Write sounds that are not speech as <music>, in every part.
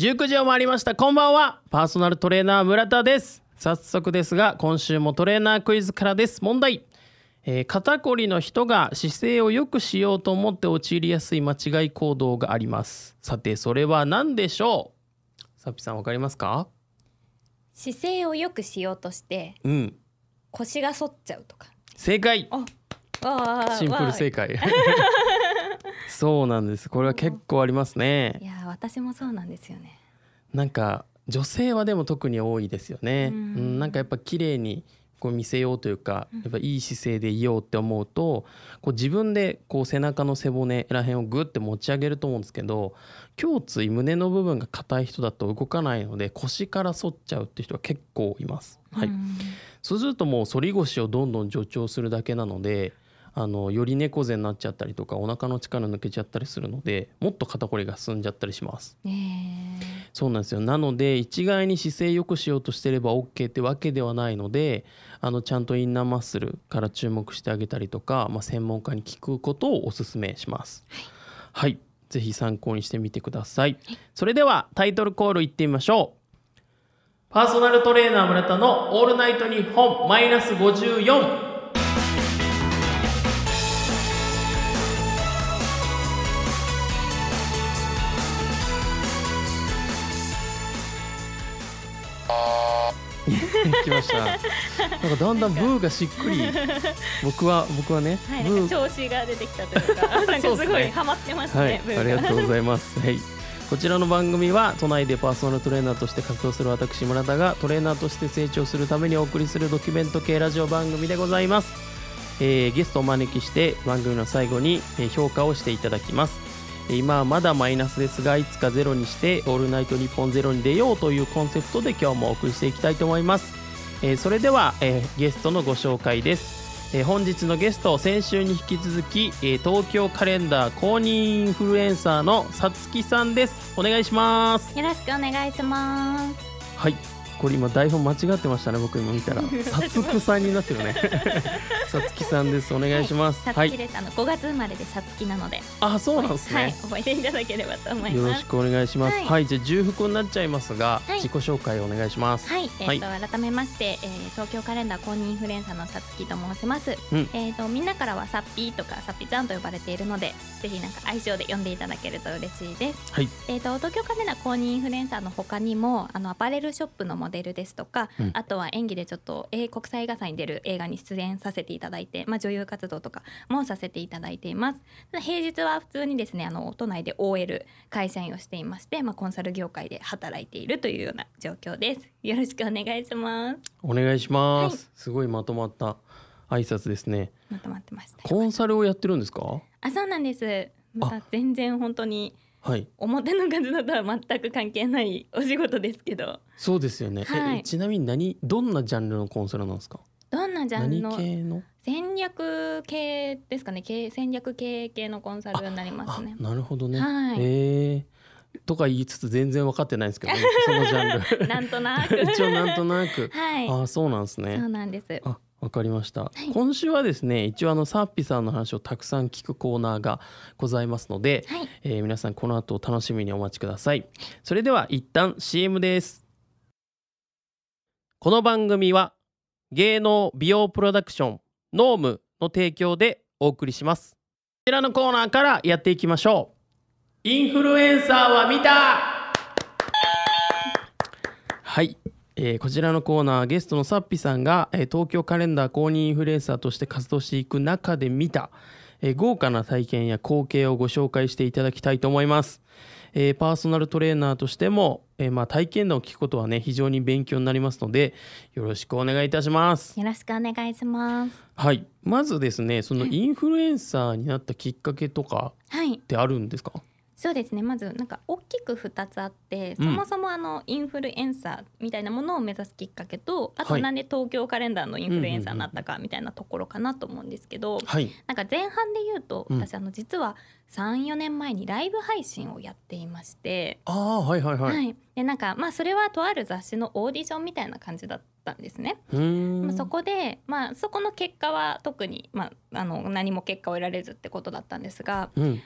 19時を回りました。こんばんは。パーソナルトレーナー村田です。早速ですが今週もトレーナークイズからです。問題、えー肩こりの人が姿勢を良くしようと思って陥りやすい間違い行動があります。さてそれは何でしょう？さっぴさんわかりますか？姿勢を良くしようとしてうん。腰が反っちゃうとか。正解。あわあシンプル正解そうなんですこれは結構ありますねいやー私もそうなんですよねなんか女性はでも特に多いですよね。ううんん、なんかやっぱ綺麗にこう見せようというか、うんやっぱいい姿勢でいようって思うと、こう自分でこう背中の背骨らへんをグッて持ち上げると思うんですけど、胸椎胸の部分が硬い人だと動かないので腰から反っちゃうっていう人は結構います。はい。うんそうするともう反り腰をどんどん助長するだけなので。あのより猫背になっちゃったりとかお腹の力抜けちゃったりするのでもっと肩こりが進んじゃったりします。ねそうなんですよ。なので一概に姿勢良くしようとしてれば OK ってわけではないのであのちゃんとインナーマッスルから注目してあげたりとか、まあ、専門家に聞くことをお勧めします。はい、ぜひ参考にしてみてください、それではタイトルコールいってみましょう。パーソナルトレーナー村田のオールナイトニッポンマイナス54 <laughs> 来ましたなんかだんだんブーがしっくり <laughs> 僕は僕はね、はい、ブーなんか調子が出てきたというか <laughs> なんかすごいハマってますはいね、ブー、がありがとうございます。はい。こちらの番組は都内でパーソナルトレーナーとして活動する私村田がトレーナーとして成長するためにお送りするドキュメント系ラジオ番組でございます。えーゲストをお招きして番組の最後に、えー評価をしていただきます。えー今はまだマイナスですがいつかゼロにしてオールナイトニッポンゼロに出ようというコンセプトで今日もお送りしていきたいと思います。えーそれでは、えーゲストのご紹介です。えー本日のゲスト先週に引き続き、えー東京カレンダー公認インフルエンサーのさつきさんですお願いしますよろしくお願いしますはいこれ今台本間違ってましたね僕今見たら。さつくさんになってるね。さつきさんです。お願いします。さはい。つきです、あの5月生まれでさつきなので。あそうなんですね、はい。覚えていただければと思います。よろしくお願いします。はい。はい、じゃあ重複になっちゃいますが、はい。自己紹介お願いします。はい、えーとは改めまして、えー東京カレンダー公認インフルエンサーのさつきと申します、うん。えーとみんなからはさっぴーとかさっぴちゃんと呼ばれているのでぜひなんか愛称で呼んでいただけると嬉しいです。はい。えー、と東京カレンダー公認インフルエンサーの他にもあのアパレルショップのモデルですとか、うん。あとは演技でちょっと、えー国際映画祭に出る映画に出演させていただいて、まあ、女優活動とかもさせていただいています。平日は普通にですねあの都内で OL 会社員をしていまして、まあ、コンサル業界で働いているというような状況です。よろしくお願いします。お願いします、はい。すごいまとまった挨拶ですね。まとまってましたコンサルをやってるんですか？あそうなんです。また全然本当にはい。表の活動とは全く関係ないお仕事ですけど。そうですよね、はい。えちなみに何どんなジャンルのコンサルなんですか？どんなジャンル何の？戦略系ですかね。戦略経営系のコンサルになりますね。あなるほどね、はい。えー。とか言いつつ全然分かってないんですけど、ね、<laughs> そのジャンル。なんとなく。<laughs> 一応なんとなく。<laughs> はい。あそうなんですそうねなんです。あわかりました、い。今週はですね一応あのサッピさんの話をたくさん聞くコーナーがございますので、はい。えー皆さんこの後お楽しみにお待ちください。それでは一旦 CM です。この番組は芸能美容プロダクションノームの提供でお送りします。こちらのコーナーからやっていきましょう。インフルエンサーは見た。はい、えーこちらのコーナーゲストのサッピさんが、えー東京カレンダー公認インフルエンサーとして活動していく中で見た、えー豪華な体験や光景をご紹介していただきたいと思います、えーパーソナルトレーナーとしても、えーまあ、体験談を聞くことはね非常に勉強になりますのでよろしくお願いいたします。よろしくお願いします。はい。まずですねそのインフルエンサーになったきっかけとかはい。ってあるんですか？そうですね。まずなんか大きく2つあってうん。そもそもあのインフルエンサーみたいなものを目指すきっかけとあとはい。なんで東京カレンダーのインフルエンサーになったかみたいなところかなと思うんですけどはい。なんか前半で言うとうん。私あの実は34年前にライブ配信をやっていまして、ああはいはいはい、はい、でなんかまあそれはとある雑誌のオーディションみたいな感じだったんですね。まあそこで、まあ、そこの結果は特に、まあ、あの何も結果を得られずってことだったんですがうん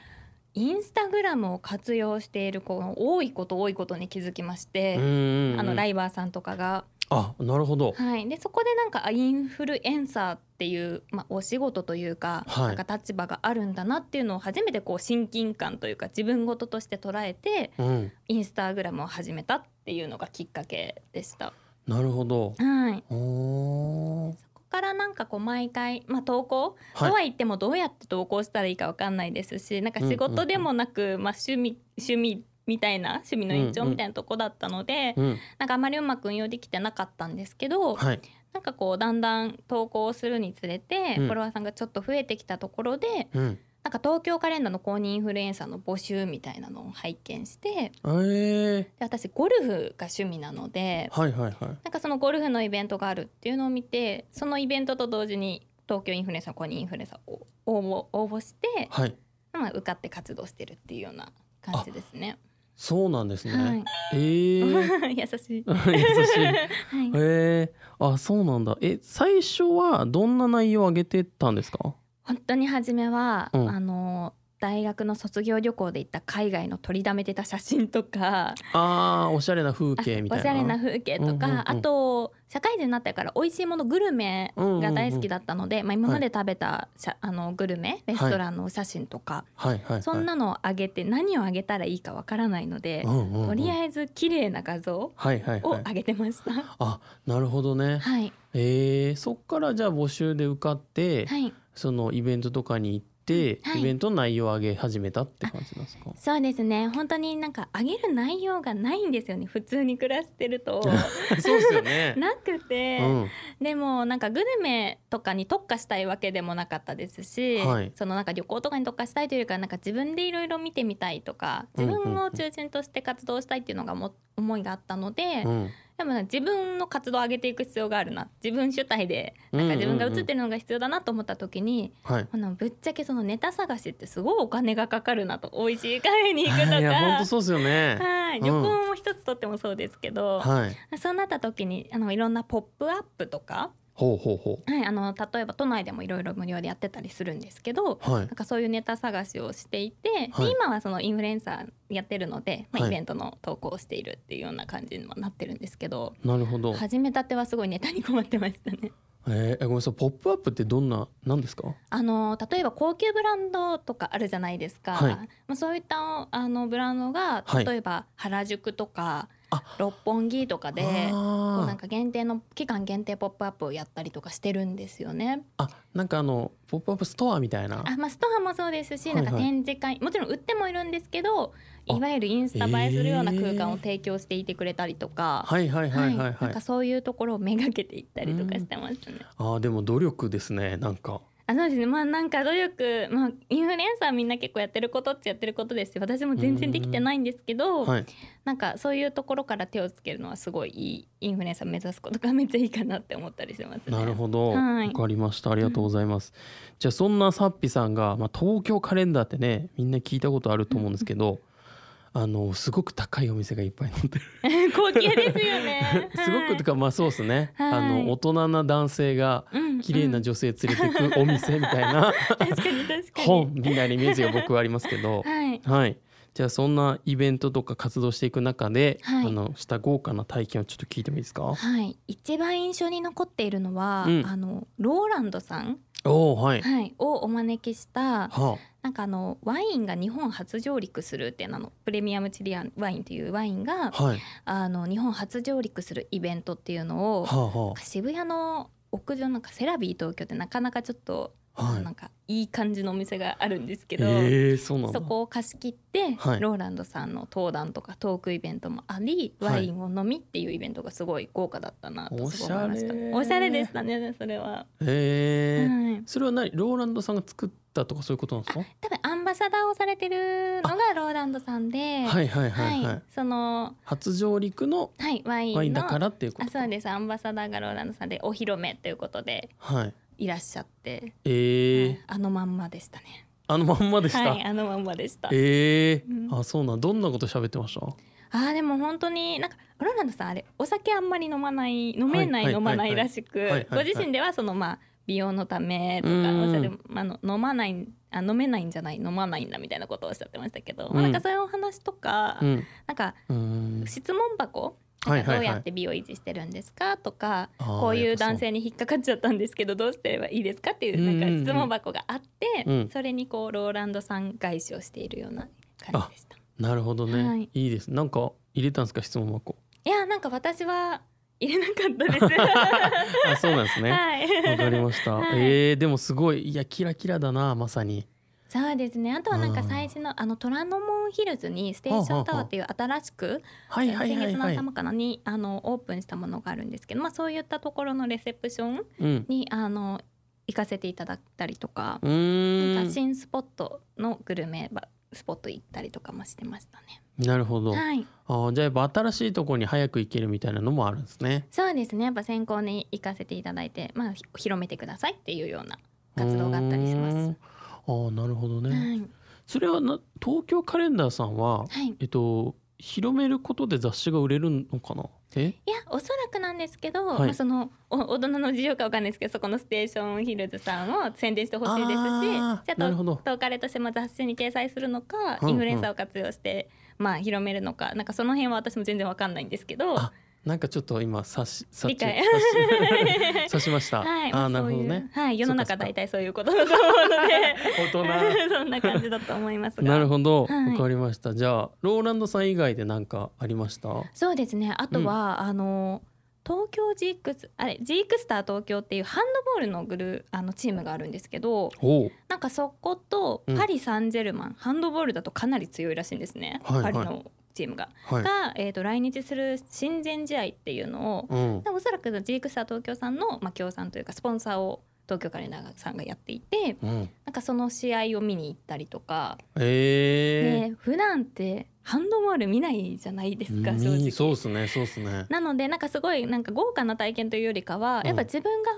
インスタグラムを活用している子が多いこと多いことに気づきましうんて、あのライバーさんとかが。あなるほど。はい、でそこでなんかあインフルエンサーっていう、まあ、お仕事というか,、はい。なんか立場があるんだなっていうのを初めてこう親近感というか自分事として捉えてうん。インスタグラムを始めたっていうのがきっかけでした。なるほど。はい、おー。そこからなんかこう毎回、まあ、投稿、はい。とは言ってもどうやって投稿したらいいかわかんないですしなんか仕事でもなく、まあ、趣味趣味みたいな趣味の延長みたいなとこだったので、うん。なんかあまりうまく運用できてなかったんですけど、はい。なんかこうだんだん投稿するにつれて、うん。フォロワーさんがちょっと増えてきたところでうんなんか東京カレンダーの公認インフルエンサーの募集みたいなのを拝見してえー、で私ゴルフが趣味なのではいはいはい。なんかそのゴルフのイベントがあるっていうのを見てそのイベントと同時に東京インフルエンサー公認インフルエンサーを応募応募して、はい。まあ、受かって活動してるっていうような感じですね。そうなんですね、はい、えー、<laughs> 優しい。<laughs> 優しい。はい。えー、あそうなんだ。え最初はどんな内容を上げてたんですか？本当に初めは、うん。あの大学の卒業旅行で行った海外の撮りだめてた写真とかあーおしゃれな風あ景みたいな。おしゃれな風景とか、うんうんうん。あと社会人になってから美味しいものグルメが大好きだったので、まあ、今まで食べたしゃ、あのグルメレストランのお写真とか、はいはいはい。そんなのをあげて何をあげたらいいかわからないので、うんうんうん。とりあえず綺麗な画像はいはいはい。をあげてました。あなるほどね。はい、えー、そっからじゃあ募集で受かって、はいそのイベントとかに行って、はい。イベントの内容を上げ始めたって感じですか？そうですね。本当になんかあげる内容がないんですよね。普通に暮らしてると。<laughs> そうですよね。<laughs> なくて、うん。でもなんかグルメとかに特化したいわけでもなかったですし、はい。そのなんか旅行とかに特化したいというかなんか自分でいろいろ見てみたいとか自分を中心として活動したいっていうのがも思いがあったので、うんでも自分の活動を上げていく必要があるな。自分主体でなんか自分が映ってるのが必要だなと思った時に、はい。あのぶっちゃけそのネタ探しってすごいお金がかかるなと美味しいカフェに行くとか。いや本当そうですよね。はい、うん。旅行も一つとってもそうですけど、はい。そうなった時にあのいろんなポップアップとか、ほうほうほはい、あの例えば都内でもいろいろ無料でやってたりするんですけどうはい。なんかそういうネタ探しをしていて、はい。で今はそのインフルエンサーやってるので、まあ、はい。イベントの投稿をしているっていうような感じにはなってるんですけど、なるほど。始めたてはすごいネタに困ってましたね。えー、ごめんなさい。ポップアップってどんななんですか？あの例えば高級ブランドとかあるじゃないですか、はい。まあ、そういったあのブランドがはい。例えば原宿とか、あ六本木とかでこうあーなんか限定の期間限定ポップアップをやったりとかしてるんですよね。あなんかあのポップアップストアみたいな。あまあ、ストアもそうですし、はいはい。なんか展示会もちろん売ってもいるんですけどあいわゆるインスタ映えするような空間をえー提供していてくれたりとか、はいはいはいはいなはいんかそういうところをめがけていったりとかしてますね。あーでも努力ですねなんかあそうですね。まあなんか努力、まあ、インフルエンサーみんな結構やってることってやってることですし私も全然できてないんですけど、はい。なんかそういうところから手をつけるのはすごいいいインフルエンサー目指すことがめっちゃいいかなって思ったりしますね。なるほど、わはい。かりました。ありがとうございます、じゃあそんなさっぴさんが、まあ、東京カレンダーってねみんな聞いたことあると思うんですけど、あのすごく高いお店がいっぱい載ってる。高 <laughs> 級ですよね。<laughs> すごくとかまあそうですね、はい。あの大人な男性がうん綺麗な女性連れてくお店みたいな <laughs> 確かに確かに。本みたいなイメージが僕はありますけど。はい。はい。じゃあそんなイベントとか活動していく中で、はい。あのした豪華な体験をちょっと聞いてもいいですか？はい、一番印象に残っているのは、うん。あのローランドさん、おおはい、はい、をお招きしたはなんかあのワインが日本初上陸するっていうのプレミアムチリアンワインというワインがあはい。あの日本初上陸するイベントっていうのをはあは渋谷の屋上なんかセラビー東京ってなかなかちょっと、あはい。なんかいい感じのお店があるんですけど、えー、そそこを貸し切って、はい。ローランドさんの登壇とかトークイベントもあり、はい。ワインを飲みっていうイベントがすごい豪華だったなと思いました。おしゃれ。でしたねそれは、えー。はい、それは何？ローランドさんが作ったとかそういうことなんですか？多分アンバサダーをされてるのがローランドさんではいはいはいはい、その初上陸のはいワインの。ワインだからっていうことあそうです。アンバサダーがローランドさんでお披露目ということで。はいいらっしゃって、えー。はい。あのまんまでしたね。あのまんまでした、はいあのまんまでした。えー。うん。あそうなんどんなこと喋ってました？あーでも本当になんかローランドさんあれお酒あんまり飲まない飲めない、飲まないらしく、はいはいはい。ご自身ではそのまあ美容のためとかうん。おっしゃってあの飲まないあ飲めないんじゃない飲まないんだみたいなことをおっしゃってましたけど、まあなんかそういうお話とか、うん。なんかうん。質問箱どうやって美容維持してるんですか？とかこういう男性に引っかかっちゃったんですけどどうすればいいですか？っていうなんか質問箱があって、うん。それにこうローランドさん返しをしているような感じでした。なるほどね、はい。い、いです。なんか入れたんですか？質問箱。いやなんか私は入れなかったです。<laughs> あそうなんですね。わ、はい。かりました、はい。えー、でもすごい。いやキラキラだなまさにそうですね。あとはなんか最初のあの虎ノ門ヒルズにステーションタワーっていう新しく先月の頭かなにあのオープンしたものがあるんですけど、まあそういったところのレセプションうんにあの行かせていただいたりとか、か新スポットのグルメばスポット行ったりとかもしてましたね。なるほど、はい。あーじゃあやっぱ新しいところに早く行けるみたいなのもあるんですねそうですね。やっぱ先行に行かせていただいて、まあひ広めてくださいっていうような活動があったりします。ああなるほどね、はい。それはな東京カレンダーさんははい。えっと広めることで雑誌が売れるのかな？え？いやおそらくなんですけど、はいまあ、そのお大人の事情かわかんないですけどそこのステーションヒルズさんを宣伝してほしいですしじゃあ東カレとしても雑誌に掲載するのか、うんうんインフルエンサーを活用して、まあ、広めるのかなんかその辺は私も全然わかんないんですけど。あなんかちょっと今察し察し理解 <laughs> 察しました、はい、あーなるほどね。はい、世の中大体そういうことだと思うので大人。<laughs> そんな感じだと思いますが。なるほど。わ、はい。かりました。じゃあローランドさん以外で何かありました？そうですね。あとは、あの東京ジークスあれジークスター東京っていうハンドボールのグルあのチームがあるんですけどなんかそことうん。パリ・サンジェルマン、ハンドボールだとかなり強いらしいんですね、はいはい。パリのチームが。はい。が、えー、と来日する親善試合っていうのを、うん。でおそらくジークスター東京さんの、まあ、協賛というかスポンサーを東京カレンダーさんがやっていてうん。なんかその試合を見に行ったりとか、えね、普段ってハンドボール見ないじゃないですかー、正直。うんそうですねそうですね。なのでなんかすごいなんか豪華な体験というよりかは、うんやっぱ自分が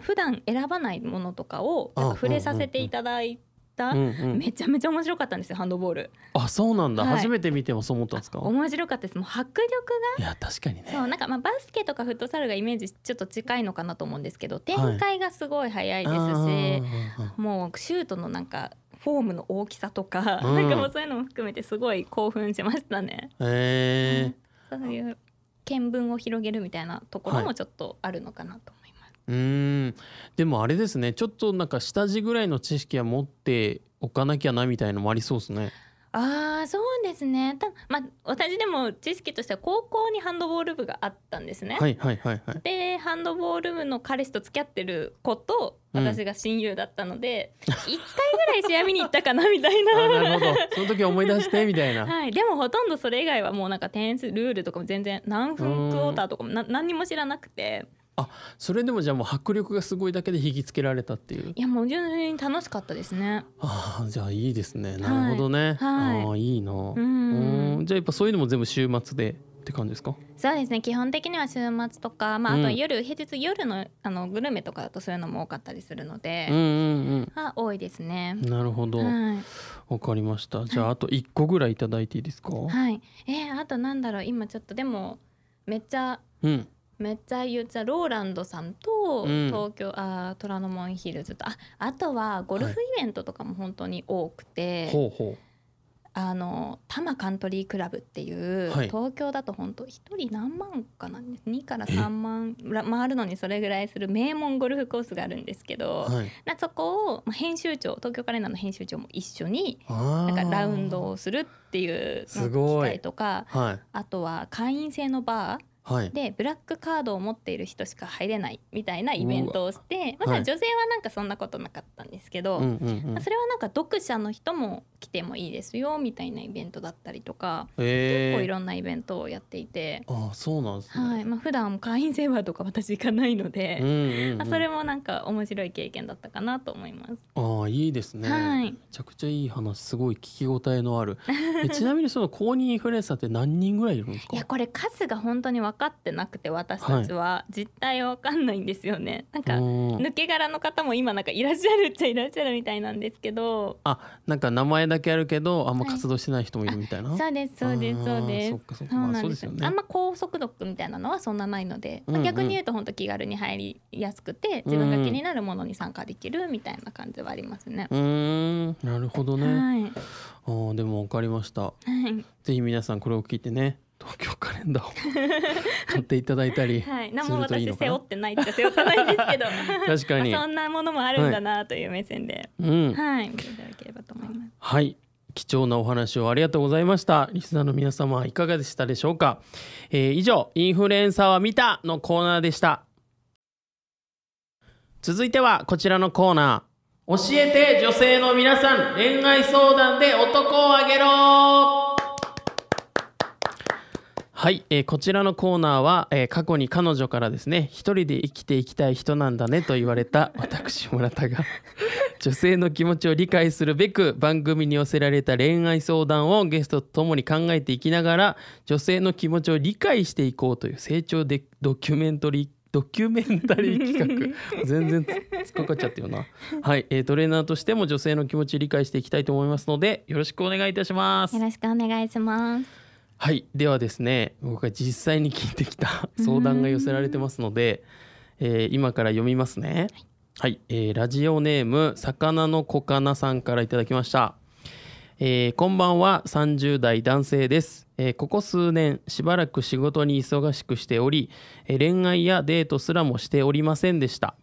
普段選ばないものとかをやっぱ触れさせていただいた、うんうん。めちゃめちゃ面白かったんですよハンドボール。あそうなんだ、はい。初めて見てもそう思ったんですか？面白かったです。もう迫力いや確かにね。がそうなんかまあバスケとかフットサルがイメージちょっと近いのかなと思うんですけど展開がすごい早いですし、あーもうシュートのなんかフォームの大きさとか、うん。なんかもうそういうのも含めてすごい興奮しましたね。えー。そういう見聞を広げるみたいなところはいもちょっとあるのかなと思います。うーん。でもあれですね。ちょっとなんか下地ぐらいの知識は持っておかなきゃなみたいのもありそうですね。ああそうですね。たまあ私でも知識としては高校にハンドボール部があったんですね。はいはいはいはい。でハンドボール部の彼氏と付き合ってる子とうん私が親友だったので、<laughs> 一1回ぐらい試合見に行ったかなみたいあな。なるほど。その時思い出してみたいな。はい、でもほとんどそれ以外はもうなんか点数ルールとかも全然何分クォーターとかもな何にも知らなくてそれでもじゃあもう迫力がすごいだけで引きつけられたっていう。いやもう純粋に楽しかったですね。ああじゃあいいですね。なるほどね、はい。ああいいな。ううんん。じゃあやっぱそういうのも全部週末でって感じですか？そうですね。基本的には週末とか、まあ、あとうん夜、平日夜のあのグルメとかだとそういうのも多かったりするので、うんうんあ多いですね。うんなるほど。わ、はい。かりました。じゃああと一個ぐらいいただいていいですか、はい、えーあとなんだろう。今ちょっとでもめっちゃうんめっちゃ言っちゃローランドさんとうん。東京、あー虎ノ門ヒルズとああとはゴルフイベントとかも本当に多くて、ほうほあの多摩カントリークラブっていう、はい。東京だと本当一人何万かな2から3万ら回るのにそれぐらいする名門ゴルフコースがあるんですけど、うはい。なそこを、まあ、編集長東京カレンダーの編集長も一緒にあなんかラウンンドをするっていうのすごい。をしたりとかはい。あとは会員制のバーはい。でブラックカードを持っている人しか入れないみたいなイベントをしてまはい。だ女性はなんかそんなことなかったんですけど、うんうんうん。まあそれはなんか読者の人も来てもいいですよみたいなイベントだったりとか、えー、結構いろんなイベントをやっていて、ああそうなんですね、はい。まあ普段会員制バーとか私行かないので、まあ、それもなんか面白い経験だったかなと思います。ああいいですね、はい。めちゃくちゃいい話すごい聞き応えのあるえちなみにその公認インフルエンサーって何人ぐらいいるんですかいやこれ数が本当にわ分かってなくて私たちは、実態は分かんないんですよね。なんかうん。抜け殻の方も今なんかいらっしゃるっちゃいらっしゃるみたいなんですけど。あなんか名前だけあるけどあんまはい。活動してない人もいるみたいな、そうですそうですそうです。そうまあなんですよ。そうですよね。あんま高速読みたいなのはそんなないので、まあ逆に言うと本当気軽に入りやすくて自分が気になるものに参加できるみたいな感じはありますね。うーんなるほどね、はい、あーでも分かりました。はい。ぜひ皆さんこれを聞いてね東京カレンダーを <laughs> 買っていただいたりはい、何すも私るといいのかな。背負ってないって背負ってないんですけど。<laughs> 確かに。まあそんなものもあるんだなという目線で、うん。はい。見ていただければと思います。はい。貴重なお話をありがとうございました。リスナーの皆様いかがでしたでしょうか、えー以上インフルエンサーは見たのコーナーでした。続いてはこちらのコーナー。教えて女性の皆さん恋愛相談で男をあげろはい、えーこちらのコーナーは、えー過去に彼女からですね一人で生きていきたい人なんだねと言われた <laughs> 私村田が女性の気持ちを理解するべく番組に寄せられた恋愛相談をゲストと共に考えていきながら女性の気持ちを理解していこうという成長でドキュメントリードキュメンタリー企画。<laughs> 全然つつっかかっちゃってるな。はい、えートレーナーとしても女性の気持ちを理解していきたいと思いますのでよろしくお願いいたします。よろしくお願いします。はいではですね僕が実際に聞いてきた相談が寄せられてますので、えー今から読みますね。はい、えーラジオネーム魚のコカナさんからいただきました、えーこんばんは30代男性です、えーここ数年しばらく仕事に忙しくしており、えー恋愛やデートすらもしておりませんでした、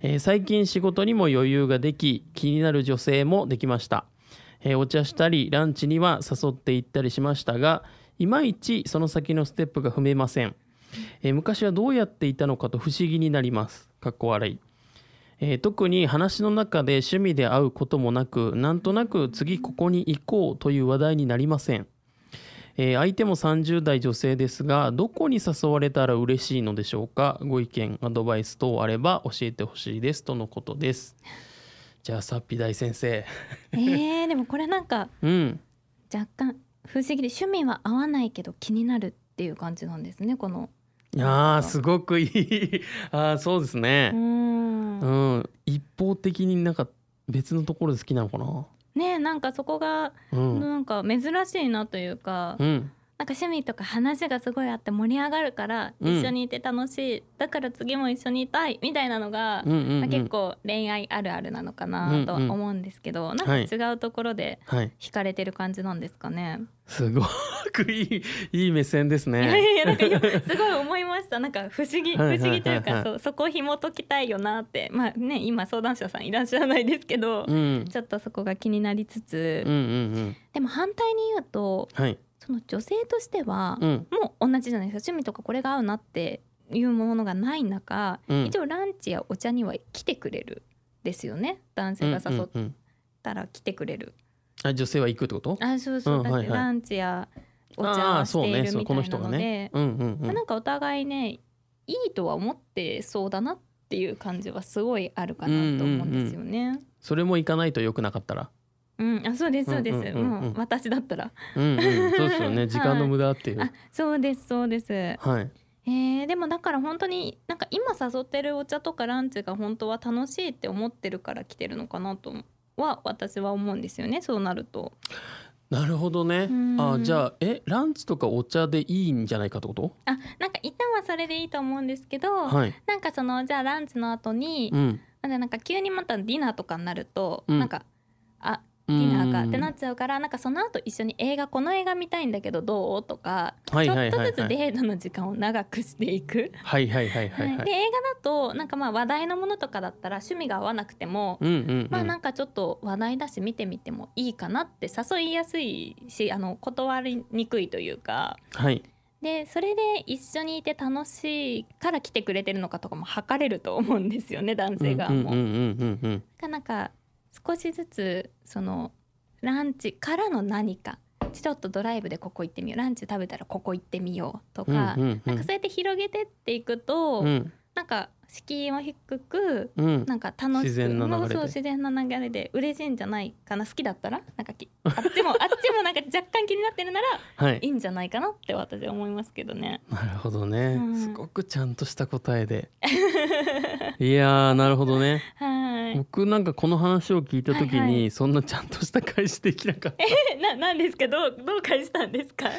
えー最近仕事にも余裕ができ気になる女性もできました。えーお茶したりランチには誘って行ったりしましたがいまいちその先のステップが踏めません、えー昔はどうやっていたのかと不思議になります。かっこ笑い、えー特に話の中で趣味で会うこともなくなんとなく次ここに行こうという話題になりません、えー相手も30代女性ですがどこに誘われたら嬉しいのでしょうか？ご意見アドバイス等あれば教えてほしいですとのことです。じゃあさっぴ大先生。えー、でもこれなんかうん。若干不思議で趣味は合わないけど気になるっていう感じなんですねこの。いやーすごくいい。<laughs> あーそうですうね、ん。うん、一方的になんか別のところで好きなのかな？ねなんかそこがうん、なんか珍しいなというか、うん、なんか趣味とか話がすごいあって盛り上がるからうん。一緒にいて楽しい、だから次も一緒にいたいみたいなのが、うんうんうん。まあ、結構恋愛あるあるなのかなとは思うんですけど、なんか違うところではい。惹かれてる感じなんですかね？すごくいいいい目線ですいやいねやなんか今すごい思いました。なんか不思議不はいはいはいはい。思議というかそうそこを紐解きたいよなって。まあね今相談者さんいらっしゃらないですけど、うん。ちょっとそこが気になりつつ、うんうんうん。でも反対に言うとはいその女性としては、うん。もう同じじゃないですか趣味とかこれが合うなっていうものがない中、うん。一応ランチやお茶には来てくれるですよね。男性が誘っうんうん。うんたら来てくれる、あ女性は行くってこと？あそうそう、うんはいはい。だってランチやお茶しているみたいなので、人がねうんうん。なんかお互いねいいとは思ってそうだなっていう感じはすごいあるかなと思うんですよね。それも行かないと良くなかったら？うん、あそうですそうです、うんうんうんうん。もう私だったら。うんうんそうですよね。<laughs> 時間の無駄っていう。あそうですそうです。はい。えー、でもだから本当になんか今誘ってるお茶とかランチが本当は楽しいって思ってるから来てるのかなとは私は思うんですよねそうなると。なるほどね。うん。あじゃあえランチとかお茶でいいんじゃないかってこと？あなんか一旦はそれでいいと思うんですけど、はい。なんかそのじゃあランチの後に、うん。なんかなんか急にまたディナーとかになると、うん。なんかあデディナーかってなっちゃうからなんかその後一緒に映画この映画見たいんだけどどう？とか、ちょっとずつデートの時間を長くしていく。はいはいはいはいはい。はいで映画だとなんかまあ話題のものとかだったら趣味が合わなくても、うんうんうん。まあなんかちょっと話題だし見てみてもいいかなって誘いやすいしあの断りにくいというか。はい。でそれで一緒にいて楽しいから来てくれてるのかとかも測れると思うんですよね男性側も。なんか少しずつそのランチからの何かちょっとドライブでここ行ってみようランチ食べたらここ行ってみようとか、うんうんうん。なんかそうやって広げてっていくと、うん。なんか敷居は低くうん。なんか楽しく自然な流れで。もうそう自然な流れで嬉しいんじゃないかな好きだったら。<laughs> なんかきあっちもあっちもなんか若干気になってるならはい。いいんじゃないかなって私は思いますけどね。なるほどね、うん。すごくちゃんとした答えで。いやーなるほどね。<laughs> はい。僕なんかこの話を聞いた時に、はいはそんなちゃんとした返しできなかったえななんですか？どうどう返したんですか？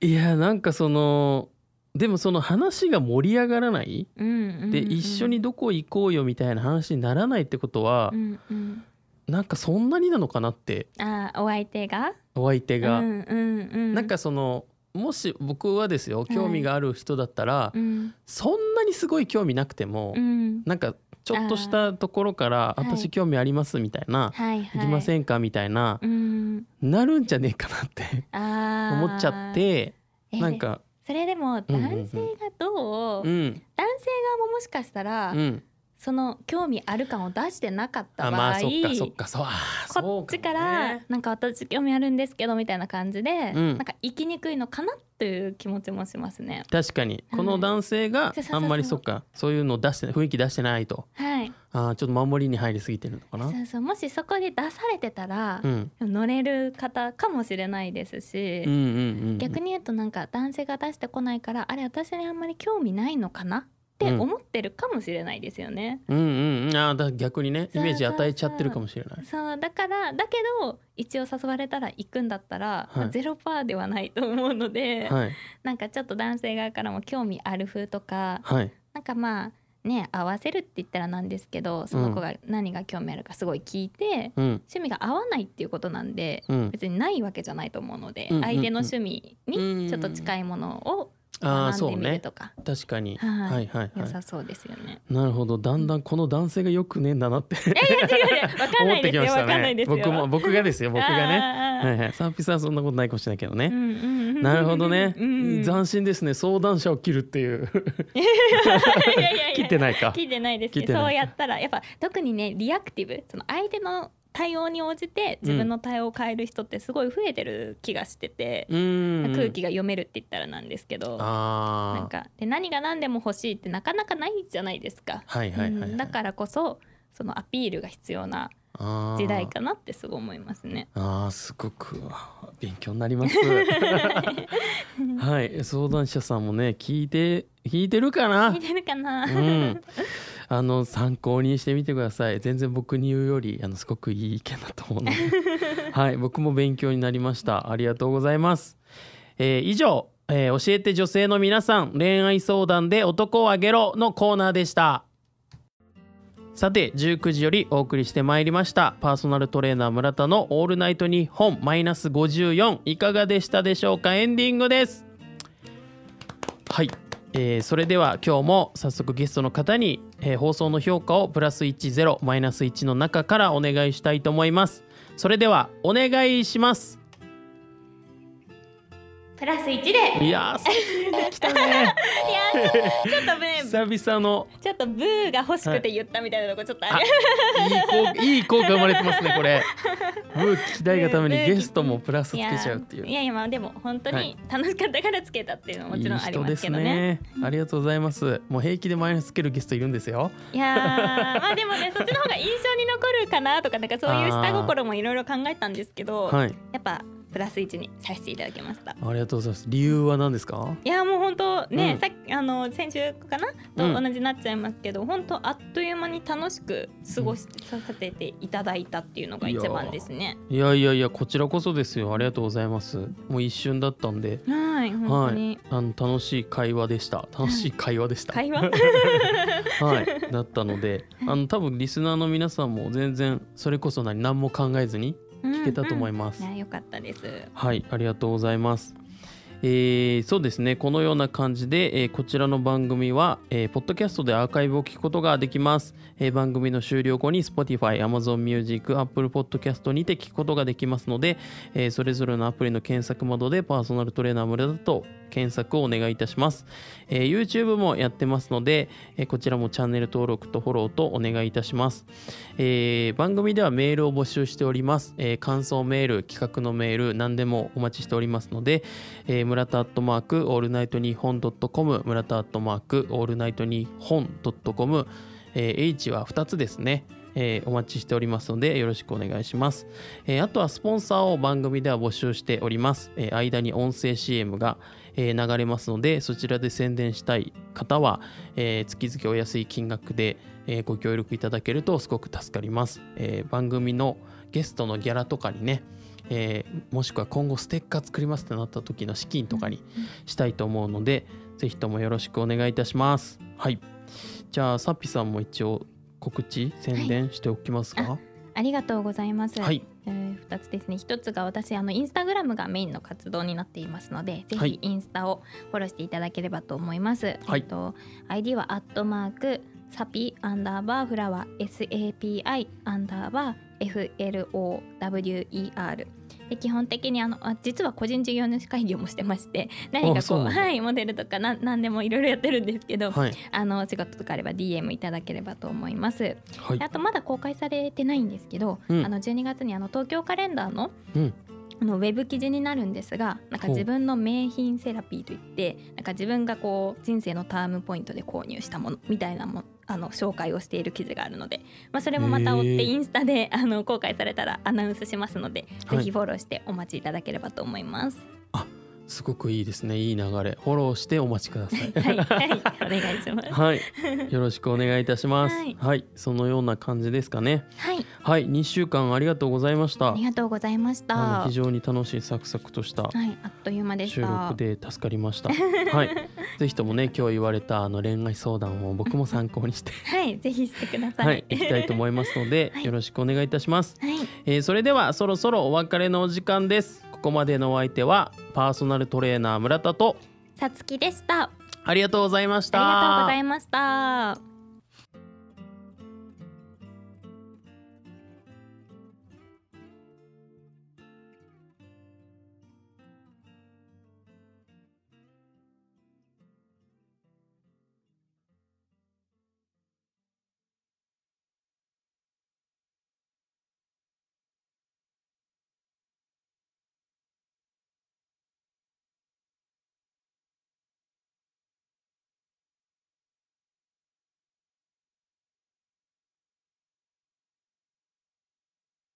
いやなんかそのでもその話が盛り上がらない？うんうんうんで一緒にどこ行こうよみたいな話にならないってことは、うんうん。なんかそんなになのかなってあーお相手が？お相手が、うんうんうん。なんかそのもし僕はですよ興味がある人だったら、うんそんなにすごい興味なくても、うん。なんかちょっとしたところから「あーはい私興味あります」みたいなはいはい。「行きませんか?」みたいな、うん。なるんじゃねえかなって。思っちゃってえなんかそれでも男性がどう、うん男性側ももしかしたら、うんその興味ある感を出してなかったあ場合、まあそっかそっかそうこっちからねなんか私興味あるんですけどみたいな感じで、うん。なんか行きにくいのかなという気持ちもしますね。確かに。はいこの男性があんまりそっかそういうの出して雰囲気出してないと。はい。あーちょっと守りに入りすぎてるのかな。そうそう。もしそこで出されてたらう、ん。乗れる方かもしれないですし、うんうんうん。逆に言うとなんか男性が出してこないからあれ私にあんまり興味ないのかなって思ってるかもしれないですよね。うんうんうん。あーだ逆にねイメージ与えちゃってるかもしれない。そうだからだけど一応誘われたら行くんだったら、はい。まあゼロパーではないと思うので、はい。なんかちょっと男性側からも興味ある風とかはい。なんかまあね合わせるって言ったらなんですけどその子が何が興味あるかすごい聞いて、うん。趣味が合わないっていうことなんで、うん。別にないわけじゃないと思うので、うんうんうん。相手の趣味にちょっと近いものをああそうね。とか、確かに。はい。はいはいはい。良さそうですよね。なるほど。だんだんこの男性がよくねえんだなって。<laughs> 思ってきました。ね。僕も僕がですよ僕がね。ねはいはい。サーピさんはそんなことないかもしれないけどね。うんうんうんなるほどね。うん斬新ですね。相談者を切るっていう。<laughs> 切ってないか。聞いてないですそうやったらやっぱ特にねリアクティブ。その相手の対応に応じて自分の対応を変える人ってすごい増えてる気がしてて、うーん。空気が読めるって言ったらなんですけど、なんああかで何が何でも欲しいってなかなかないじゃないですか、はいはいはいはい。うん。だからこそそのアピールが必要な時代かなってすごい思いますね。あーすごく勉強になります。<laughs> はい。相談者さんもね聞いて聞いてるかな？聞いてるかな、うん、あの参考にしてみてください。全然僕に言うよりあのすごくいい意見だと思うので。<laughs> はい僕も勉強になりました。ありがとうございます、えー以上、えー教えて女性の皆さん恋愛相談で男をあげろのコーナーでした。さて19時よりお送りしてまいりました。パーソナルトレーナー村田のオールナイトニッポンマイナス54いかがでしたでしょうか？エンディングです。はい、えーそれでは今日も早速ゲストの方に、えー放送の評価をプラス10マイナス1の中からお願いしたいと思います。それではお願いします。プラス1で。いやいやー来たね。ちょっとね久々の。ちょっとブーが欲しくて言ったみたいなとこちょっとあある、いい効いい効果生まれてますねこれ。ブー聞きたいがためにねゲストもプラスつけちゃうっていう。いやいやまあでも本当はい。に楽しかったからつけたっていうのはもちろんありますけどね。ね。ありがとうございます。もう平気でマイナスつけるゲストいるんですよ。いやーまあでもね <laughs> そっちの方が印象に残るかなとかなんかそういう下心もいろいろ考えたんですけど、はい。やっぱプラス1にさせていただきました。ありがとうございます。理由は何ですか？いやもう本当ね、うん。さっきあの先週かな？と同じになっちゃいますけど、本当あっという間に楽しく過ごしさせていただいたっていうのが一番ですね。いやいやいやこちらこそですよ。ありがとうございます。もう一瞬だったんで。はい本当に、あの楽しい会話でした。楽しい会話でした。会話？<laughs> はい。<laughs> だったのであの多分リスナーの皆さんも全然それこそ何何も考えずに聞けたと思います、いやよかったです。はい、ありがとうございます。えーそうですねこのような感じで、えーこちらの番組は、えーポッドキャストでアーカイブを聞くことができます、えー番組の終了後に Spotify、Amazon Music、Apple Podcast にて聞くことができますので、えーそれぞれのアプリの検索窓でパーソナルトレーナー村田と検索をお願いいたします、えー YouTube もやってますので、えーこちらもチャンネル登録とフォローとお願いいたします、えー番組ではメールを募集しております、えー感想メール企画のメール何でもお待ちしておりますので、えー村田アットマークオールナイトニッポンドットコム村田アットマークオールナイトニッポンドットコム。え H は2つですね、えーお待ちしておりますのでよろしくお願いします、えーあとはスポンサーを番組では募集しております、えー間に音声 CM が、えー流れますのでそちらで宣伝したい方は、えー月々お安い金額で、えーご協力いただけるとすごく助かります、えー番組のゲストのギャラとかにねえーもしくは今後ステッカー作りますってなった時の資金とかにしたいと思うので、ぜひともよろしくお願いいたします。はい。じゃあ、さっぴさんも一応告知、宣伝しておきますか？ありがとうございます。はい。えー、2つですね1つが私あのインスタグラムがメインの活動になっていますのでぜはいひインスタをフォローしていただければと思います、はいえっと ID はアットマークサピアンダーバーフラワー SAPI アンダーバー FLOWER で基本的にあのあ実は個人事業主会議もしてまして何かこうはいモデルとかなん何でもいろいろやってるんですけど、はい。あのお仕事とかあれば DM いただければと思います。はい。あとまだ公開されてないんですけど、うんあの12月にあの東京カレンダーの,、うんあのウェブ記事になるんですがなんか自分の名品セラピーといってなんか自分がこう人生のタームポイントで購入したものみたいなもあの紹介をしている記事があるので、まあ、それもまた追ってインスタであの公開されたらアナウンスしますので、はいぜひフォローしてお待ちいただければと思います。すごくいいですね。いい流れ。フォローしてお待ちください。<laughs> はい、はい、お願いします。はい。よろしくお願いいたします。はいはい。そのような感じですかね。はい、はい。2週間ありがとうございましたあり。がとうございました。非常に楽しいサクサクとしたはい、あっという間でし収た録。で助かりました。はい。ぜひともね、今日言われたあの恋愛相談を僕も参考にして、<laughs> はい、ぜひしてください。はい、行きたいと思いますので、はいよろしくお願いいたします。はい、えーそれではそろそろお別れのお時間です。ここまでのお相手はパーソナルトレーナー村田とさつきでした。あありがとうございましりた。がとうございました。